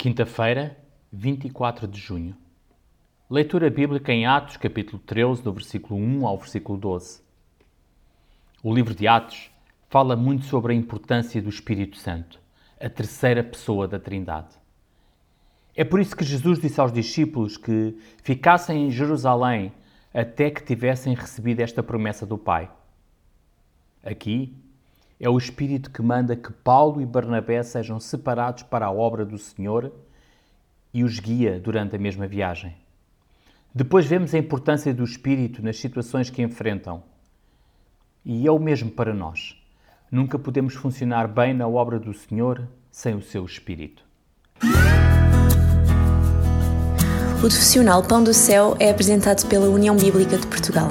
Quinta-feira, 24 de junho. Leitura bíblica em Atos, capítulo 13, do versículo 1 ao versículo 12. O livro de Atos fala muito sobre a importância do Espírito Santo, a terceira pessoa da Trindade. É por isso que Jesus disse aos discípulos que ficassem em Jerusalém até que tivessem recebido esta promessa do Pai. Aqui, é o Espírito que manda que Paulo e Barnabé sejam separados para a obra do Senhor e os guia durante a mesma viagem. Depois vemos a importância do Espírito nas situações que enfrentam. E é o mesmo para nós. Nunca podemos funcionar bem na obra do Senhor sem o seu Espírito. O profissional Pão do Céu é apresentado pela União Bíblica de Portugal.